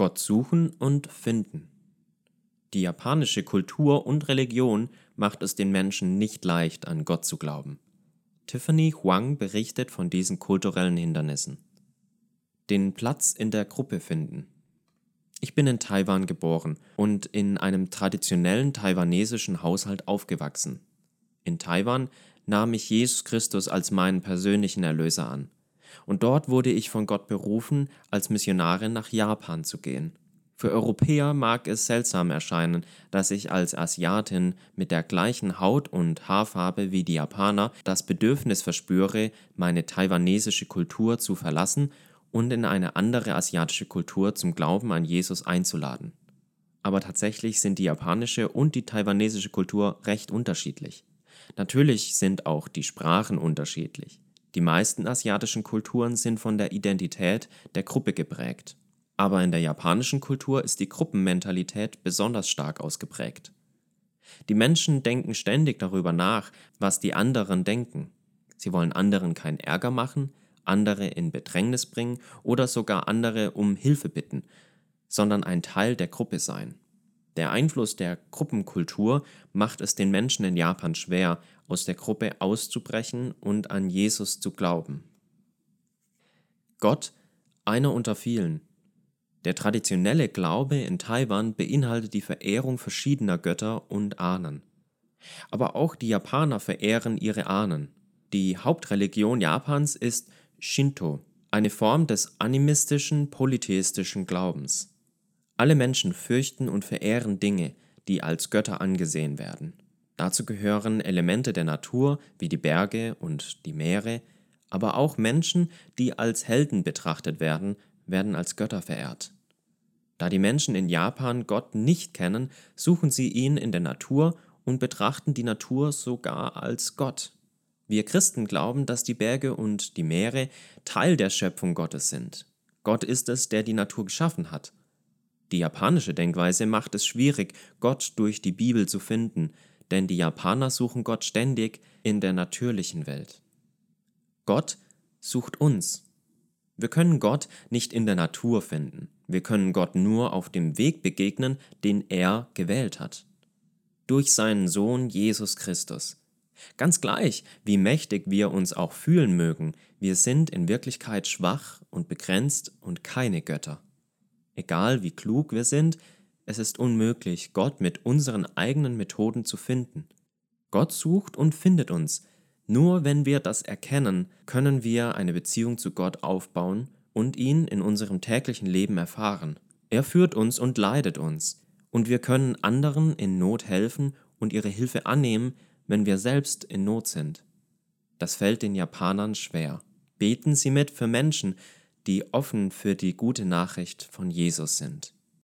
Gott suchen und finden. Die japanische Kultur und Religion macht es den Menschen nicht leicht, an Gott zu glauben. Tiffany Huang berichtet von diesen kulturellen Hindernissen. Den Platz in der Gruppe finden. Ich bin in Taiwan geboren und in einem traditionellen taiwanesischen Haushalt aufgewachsen. In Taiwan nahm ich Jesus Christus als meinen persönlichen Erlöser an. Und dort wurde ich von Gott berufen, als Missionarin nach Japan zu gehen. Für Europäer mag es seltsam erscheinen, dass ich als Asiatin mit der gleichen Haut und Haarfarbe wie die Japaner das Bedürfnis verspüre, meine taiwanesische Kultur zu verlassen und in eine andere asiatische Kultur zum Glauben an Jesus einzuladen. Aber tatsächlich sind die japanische und die taiwanesische Kultur recht unterschiedlich. Natürlich sind auch die Sprachen unterschiedlich. Die meisten asiatischen Kulturen sind von der Identität der Gruppe geprägt. Aber in der japanischen Kultur ist die Gruppenmentalität besonders stark ausgeprägt. Die Menschen denken ständig darüber nach, was die anderen denken. Sie wollen anderen keinen Ärger machen, andere in Bedrängnis bringen oder sogar andere um Hilfe bitten, sondern ein Teil der Gruppe sein. Der Einfluss der Gruppenkultur macht es den Menschen in Japan schwer, aus der Gruppe auszubrechen und an Jesus zu glauben. Gott, einer unter vielen. Der traditionelle Glaube in Taiwan beinhaltet die Verehrung verschiedener Götter und Ahnen. Aber auch die Japaner verehren ihre Ahnen. Die Hauptreligion Japans ist Shinto, eine Form des animistischen polytheistischen Glaubens. Alle Menschen fürchten und verehren Dinge, die als Götter angesehen werden. Dazu gehören Elemente der Natur wie die Berge und die Meere, aber auch Menschen, die als Helden betrachtet werden, werden als Götter verehrt. Da die Menschen in Japan Gott nicht kennen, suchen sie ihn in der Natur und betrachten die Natur sogar als Gott. Wir Christen glauben, dass die Berge und die Meere Teil der Schöpfung Gottes sind. Gott ist es, der die Natur geschaffen hat. Die japanische Denkweise macht es schwierig, Gott durch die Bibel zu finden, denn die Japaner suchen Gott ständig in der natürlichen Welt. Gott sucht uns. Wir können Gott nicht in der Natur finden. Wir können Gott nur auf dem Weg begegnen, den er gewählt hat. Durch seinen Sohn Jesus Christus. Ganz gleich, wie mächtig wir uns auch fühlen mögen, wir sind in Wirklichkeit schwach und begrenzt und keine Götter. Egal wie klug wir sind, es ist unmöglich, Gott mit unseren eigenen Methoden zu finden. Gott sucht und findet uns. Nur wenn wir das erkennen, können wir eine Beziehung zu Gott aufbauen und ihn in unserem täglichen Leben erfahren. Er führt uns und leidet uns, und wir können anderen in Not helfen und ihre Hilfe annehmen, wenn wir selbst in Not sind. Das fällt den Japanern schwer. Beten Sie mit für Menschen, die offen für die gute Nachricht von Jesus sind.